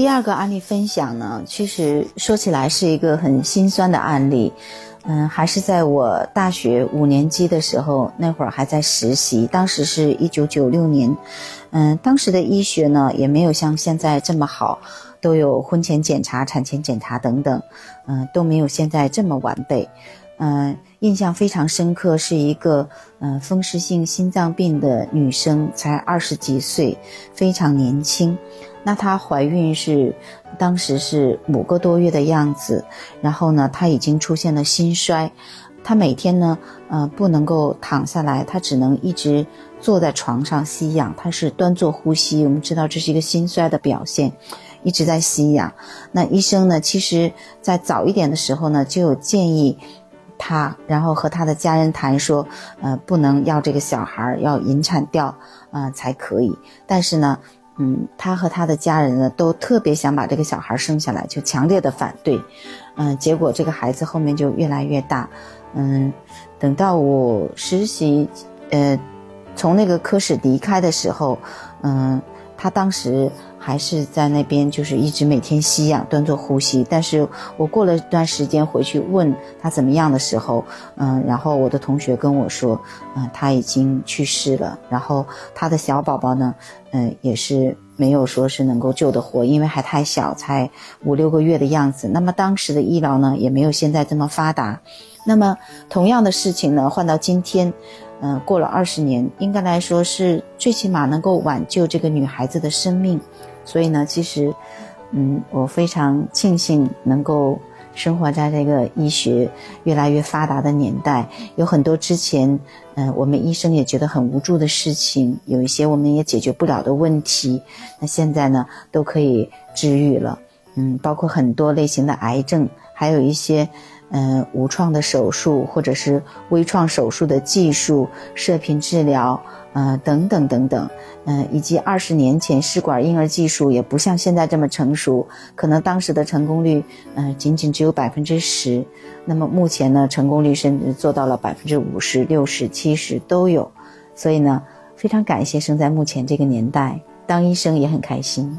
第二个案例分享呢，其实说起来是一个很心酸的案例。嗯，还是在我大学五年级的时候，那会儿还在实习，当时是一九九六年。嗯，当时的医学呢也没有像现在这么好，都有婚前检查、产前检查等等，嗯，都没有现在这么完备。嗯，印象非常深刻，是一个嗯风湿性心脏病的女生，才二十几岁，非常年轻。那她怀孕是当时是五个多月的样子，然后呢，她已经出现了心衰，她每天呢，呃，不能够躺下来，她只能一直坐在床上吸氧，她是端坐呼吸。我们知道这是一个心衰的表现，一直在吸氧。那医生呢，其实在早一点的时候呢，就有建议她，然后和她的家人谈说，呃，不能要这个小孩，要引产掉，啊，才可以。但是呢。嗯，他和他的家人呢，都特别想把这个小孩生下来，就强烈的反对。嗯，结果这个孩子后面就越来越大。嗯，等到我实习，呃，从那个科室离开的时候，嗯，他当时。还是在那边，就是一直每天吸氧、端坐呼吸。但是我过了一段时间回去问他怎么样的时候，嗯，然后我的同学跟我说，嗯，他已经去世了。然后他的小宝宝呢，嗯，也是没有说是能够救得活，因为还太小，才五六个月的样子。那么当时的医疗呢，也没有现在这么发达。那么同样的事情呢，换到今天，嗯，过了二十年，应该来说是最起码能够挽救这个女孩子的生命。所以呢，其实，嗯，我非常庆幸能够生活在这个医学越来越发达的年代。有很多之前，嗯，我们医生也觉得很无助的事情，有一些我们也解决不了的问题，那现在呢，都可以治愈了。嗯，包括很多类型的癌症，还有一些。嗯，无创的手术或者是微创手术的技术、射频治疗，呃，等等等等，嗯，以及二十年前试管婴儿技术也不像现在这么成熟，可能当时的成功率，嗯，仅仅只有百分之十。那么目前呢，成功率甚至做到了百分之五十六、十、七十都有。所以呢，非常感谢生在目前这个年代，当医生也很开心。